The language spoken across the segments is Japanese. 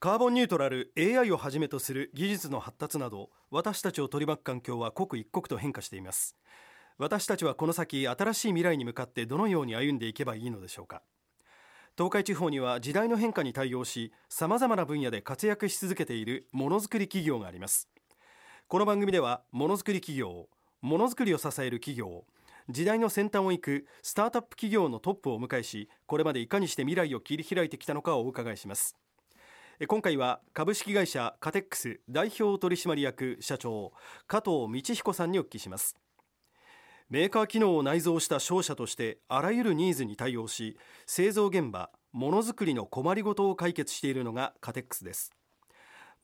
カーボンニュートラル AI をはじめとする技術の発達など私たちを取り巻く環境は刻一刻と変化しています。私たちはこの先新しい未来に向かってどのように歩んでいけばいいのでしょうか。東海地方には時代の変化に対応し様々な分野で活躍し続けているものづくり企業があります。この番組ではものづくり企業ものづくりを支える企業時代の先端を行くスタートアップ企業のトップをお迎えしこれまでいかにして未来を切り開いてきたのかをお伺いします。今回は株式会社カテックス代表取締役社長加藤道彦さんにお聞きします。メーカー機能を内蔵した商社としてあらゆるニーズに対応し製造現場ものづくりの困りごとを解決しているのがカテックスです。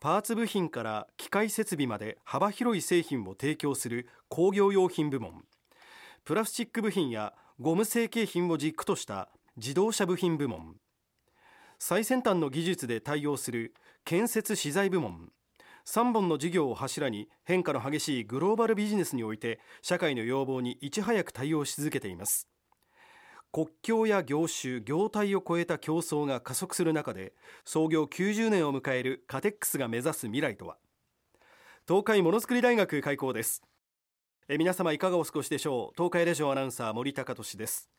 パーツ部品から機械設備まで幅広い製品を提供する工業用品部門。プラスチック部品やゴム成形品を軸とした自動車部品部門。最先端の技術で対応する建設資材部門。3本の事業を柱に変化の激しいグローバルビジネスにおいて社会の要望にいち早く対応し続けています。国境や業種業態を超えた競争が加速する中で創業90年を迎えるカテックスが目指す未来とは。東海ものづくり大学開校です。え皆様いかがお過ごしでしょう？東海レジオアナウンサー森高俊です。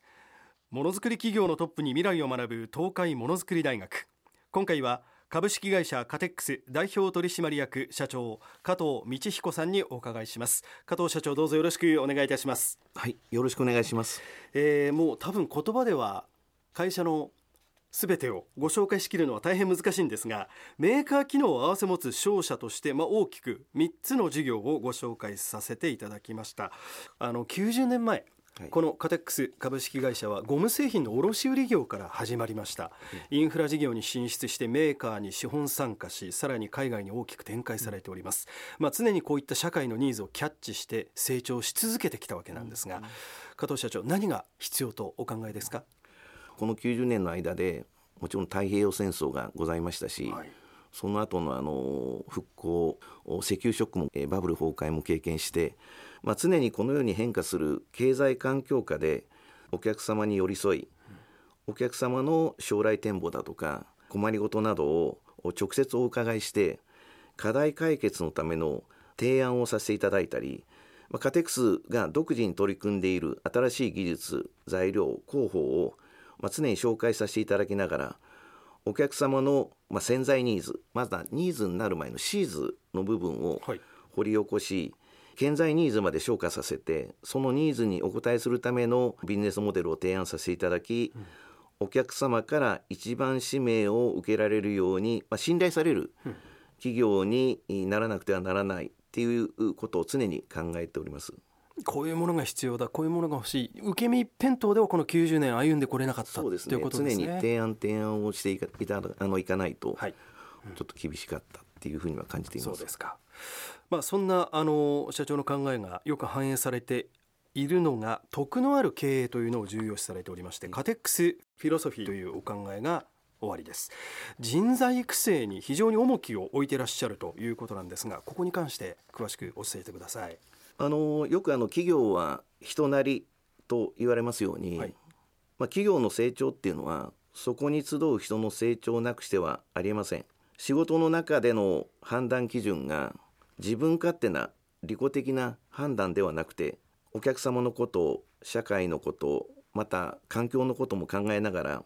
ものづくり企業のトップに未来を学ぶ東海ものづくり大学。今回は株式会社カテックス代表取締役社長加藤道彦さんにお伺いします。加藤社長どうぞよろしくお願いいたします。はいよろしくお願いします、えー、もう多分言葉では会社のすべてをご紹介しきるのは大変難しいんですがメーカー機能を併せ持つ商社として、まあ、大きく3つの事業をご紹介させていただきました。あの90年前このカテックス株式会社はゴム製品の卸売業から始まりました、インフラ事業に進出してメーカーに資本参加しさらに海外に大きく展開されております、まあ、常にこういった社会のニーズをキャッチして成長し続けてきたわけなんですが、加藤社長何が必要とお考えですか？この90年の間でもちろん太平洋戦争がございましたし、はいその後のあの復興石油ショックもバブル崩壊も経験してまあ、常にこのように変化する経済環境下でお客様に寄り添いお客様の将来展望だとか困りごとなどを直接お伺いして課題解決のための提案をさせていただいたり、まあ、カテクスが独自に取り組んでいる新しい技術材料広報を、まあ、常に紹介させていただきながらお客様の、まあ、潜在ニーズまずはニーズになる前のシーズの部分を掘り起こし、はい顕在ニーズまで昇華させてそのニーズにお応えするためのビジネスモデルを提案させていただき、うん、お客様から一番指名を受けられるように、まあ、信頼される企業にならなくてはならないっていうことを常に考えております。こういうものが必要だこういうものが欲しい受け身一辺倒ではこの90年歩んでこれなかったそうです、ね、ということですね常に提案提案をしていかいたあのいかないと、はいうん、ちょっと厳しかったっていうふうには感じています。そうですかまあ、そんなあの社長の考えがよく反映されているのが徳のある経営というのを重要視されておりましてカテックスフィロソフィーというお考えが終わりです人材育成に非常に重きを置いていらっしゃるということなんですがここに関して詳しく教えてくださいあのよくあの企業は人なりと言われますように、はい、まあ、企業の成長っていうのはそこに集う人の成長をなくしてはありえません。仕事の中での判断基準が自分勝手な利己的な判断ではなくてお客様のことを社会のことをまた環境のことも考えながら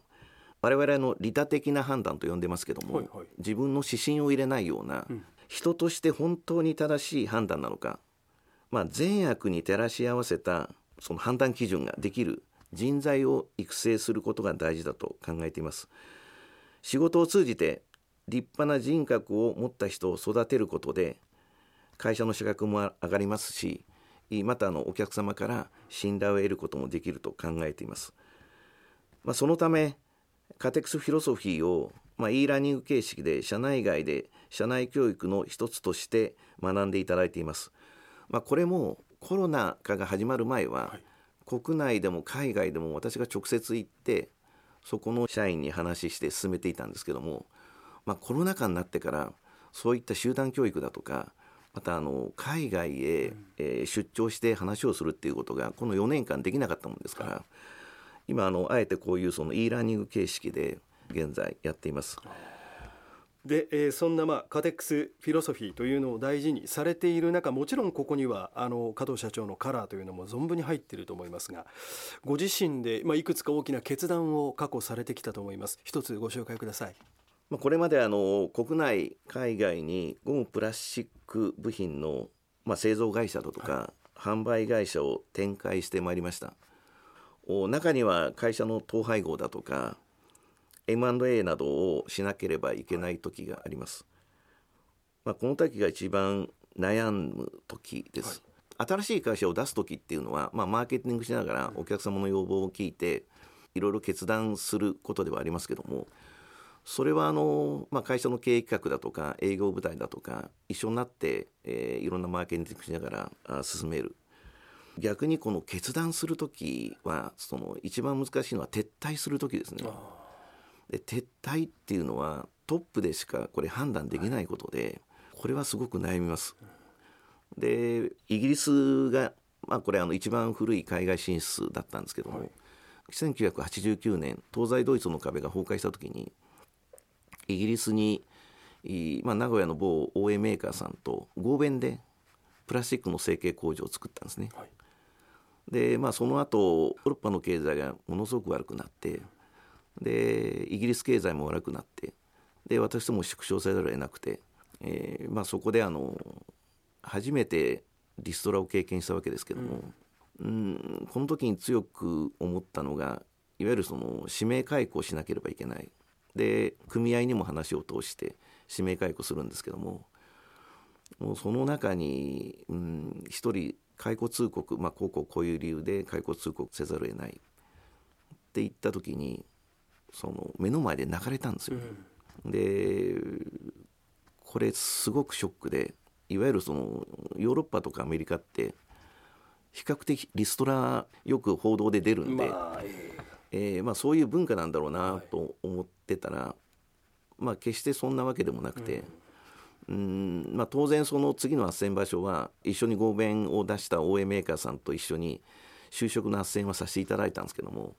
我々の利他的な判断と呼んでますけども、はいはい、自分の指針を入れないような、うん、人として本当に正しい判断なのか、まあ、善悪に照らし合わせたその判断基準ができる人材を育成することが大事だと考えています。仕事を通じて立派な人格を持った人を育てることで会社の資格も上がりますしまたあのお客様から信頼を得ることもできると考えています、まあ、そのためカテクスフィロソフィーを、まあ、e ラーニング形式で社内外で社内教育の一つとして学んでいただいています、まあ、これもコロナ禍が始まる前は、はい、国内でも海外でも私が直接行ってそこの社員に話して進めていたんですけども、まあ、コロナ禍になってからそういった集団教育だとかまたあの海外へ、えー、出張して話をするっていうことがこの4年間できなかったもんですから、今あのあえてこういうその e ラーニング形式で現在やっています。で、えー、そんな、まあ、カテックスフィロソフィーというのを大事にされている中もちろんここにはあの加藤社長のカラーというのも存分に入っていると思いますがご自身で、まあ、いくつか大きな決断を過去されてきたと思います。一つご紹介ください。まあ、これまであの国内海外にゴムプラスチック部品の、まあ、製造会社だとか、はい、販売会社を展開してまいりました。中には会社の統廃合だとか M&A などをしなければいけない時があります。まあ、この時が一番悩む時です。はい、新しい会社を出す時っていうのは、まあ、マーケティングしながらお客様の要望を聞いていろいろ決断することではありますけどもそれはあの、まあ、会社の経営企画だとか営業部隊だとか一緒になって、えー、いろんなマーケティングしながらあ進める逆にこの決断する時はその一番難しいのは撤退する時ですね。で撤退っていうのはトップでしかこれ判断できないことでこれはすごく悩みます。でイギリスが、まあ、これあの一番古い海外進出だったんですけども、はい、1989年東西ドイツの壁が崩壊した時にイギリスに、まあ、名古屋の某応援メーカーさんと合弁でプラスチックの成形工場を作ったんですね。はい、でまあその後ヨーロッパの経済がものすごく悪くなってでイギリス経済も悪くなってで私とも縮小せざるを得なくて、えーまあ、そこであの初めてリストラを経験したわけですけども、うん、うんこの時に強く思ったのがいわゆるその指名解雇をしなければいけない。で組合にも話を通して指名解雇するんですけどももうその中に、うん、一人解雇通告、まあ、こうこうこういう理由で解雇通告せざるを得ないって言った時にその目の前で泣かれたんですよ。うん、でこれすごくショックでいわゆるそのヨーロッパとかアメリカって比較的リストラよく報道で出るんで、まあえーまあ、そういう文化なんだろうなと思ってたら、はい、まあ、決してそんなわけでもなくて。うん、まあ、当然その次の斡旋場所は一緒に合弁を出した応援メーカーさんと一緒に就職の斡旋はさせていただいたんですけども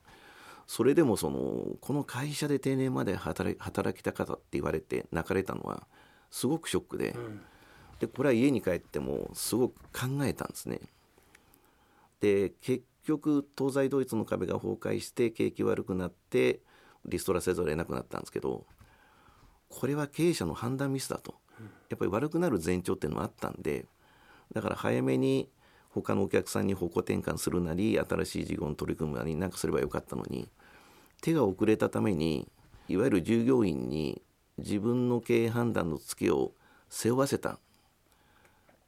それでもそのこの会社で定年まで働きたかったって言われて泣かれたのはすごくショックで。うん、でこれは家に帰ってもすごく考えたんですね。で結局東西ドイツの壁が崩壊して景気悪くなってリストラせざるを得なくなったんですけどこれは経営者の判断ミスだと。やっぱり悪くなる前兆っていうのがあったんでだから早めに他のお客さんに方向転換するなり新しい事業に取り組むなりなんかすればよかったのに手が遅れたためにいわゆる従業員に自分の経営判断のツケを背負わせたっ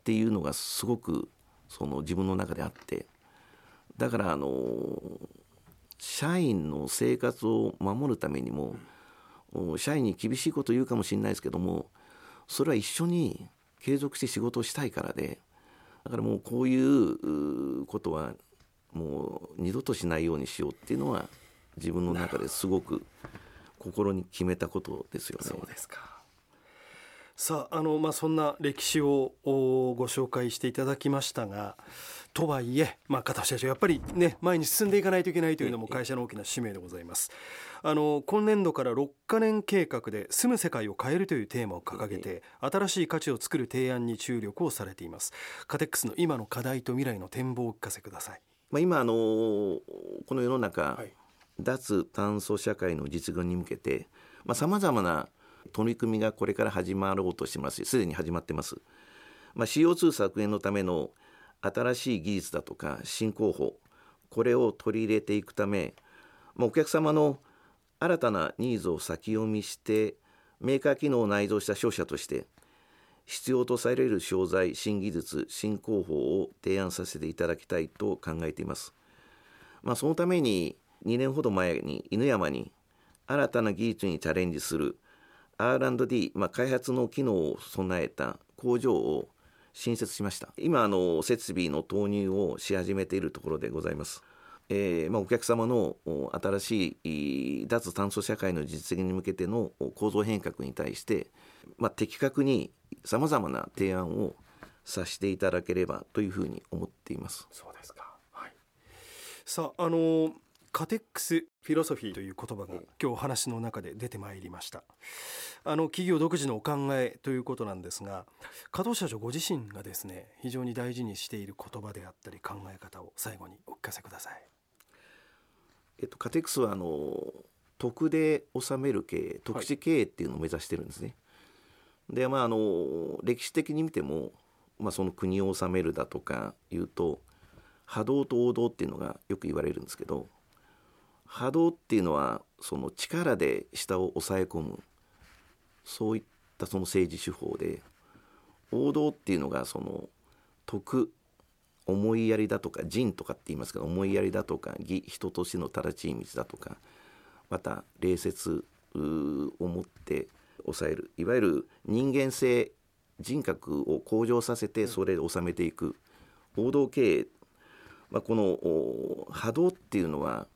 ていうのがすごくその自分の中であってだからあの社員の生活を守るためにも社員に厳しいこと言うかもしれないですけどもそれは一緒に継続して仕事をしたいからでだからもうこういうことはもう二度としないようにしようっていうのは自分の中ですごく心に決めたことですよね。そうですかさああの、まあ、そんな歴史をご紹介していただきましたがとはいえ、まあ、片社長やっぱりね前に進んでいかないといけないというのも会社の大きな使命でございます。あの今年度から6カ年計画で住む世界を変えるというテーマを掲げて新しい価値を作る提案に注力をされています。カテックスの今の課題と未来の展望をお聞かせください、まあ、今あのこの世の中、はい、脱炭素社会の実現に向けてさまざ、まな取り組みがこれから始まろうとしてます。すでに始まってます、まあ、CO2 削減のための新しい技術だとか新工法これを取り入れていくため、まあ、お客様の新たなニーズを先読みしてメーカー機能を内蔵した商社として必要とされる商材新技術新工法を提案させていただきたいと考えています、まあ、そのために2年ほど前に犬山に新たな技術にチャレンジする R&D、まあ、開発の機能を備えた工場を新設しました。今あの設備の投入をし始めているところでございます。えーまあ、お客様の新しい脱炭素社会の実現に向けての構造変革に対して、まあ、的確にさまざまな提案をさせていただければというふうに思っています。そうですか、はい、さああのカテックスフィロソフィーという言葉が今日お話の中で出てまいりました。あの企業独自のお考えということなんですが加藤社長ご自身がですね非常に大事にしている言葉であったり考え方を最後にお聞かせください。えっとカテックスはあの徳で治める経営特殊経営っていうのを目指してるんですね、はい、でまああの歴史的に見てもまあ、その国を治めるだとかいうと波動と王道っていうのがよく言われるんですけど波動っていうのはその力で下を抑え込む。そういったその政治手法で王道っていうのがその徳思いやりだとか仁とかって言いますけど思いやりだとか義人としての正しい道だとかまた礼節を持って抑える。いわゆる人間性人格を向上させてそれで収めていく。王道経営、まあ、この波動っていうのは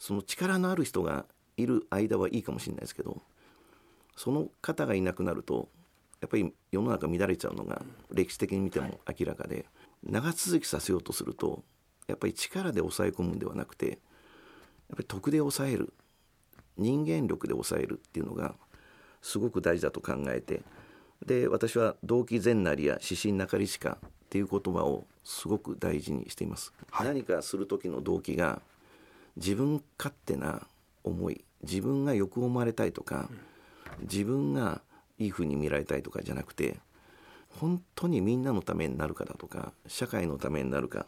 その力のある人がいる間はいいかもしれないですけどその方がいなくなるとやっぱり世の中乱れちゃうのが歴史的に見ても明らかで長続きさせようとするとやっぱり力で抑え込むんではなくてやっぱり徳で抑える人間力で抑えるっていうのがすごく大事だと考えてで私は動機善なりや指針なかりしかっていう言葉をすごく大事にしています、はい、何かする時の動機が自分勝手な思い自分がよく思われたいとか、うん、自分がいいふうに見られたいとかじゃなくて本当にみんなのためになるかだとか社会のためになるかっ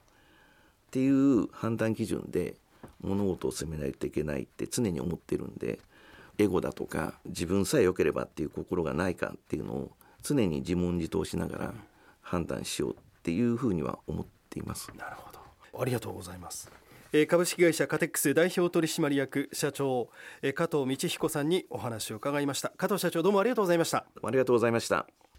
ていう判断基準で物事を責めないといけないって常に思ってるんでエゴだとか自分さえ良ければっていう心がないかっていうのを常に自問自答しながら判断しようっていうふうには思っています。なるほど。ありがとうございます株式会社カテックス代表取締役社長加藤道彦さんにお話を伺いました。加藤社長どうもありがとうございました。ありがとうございました。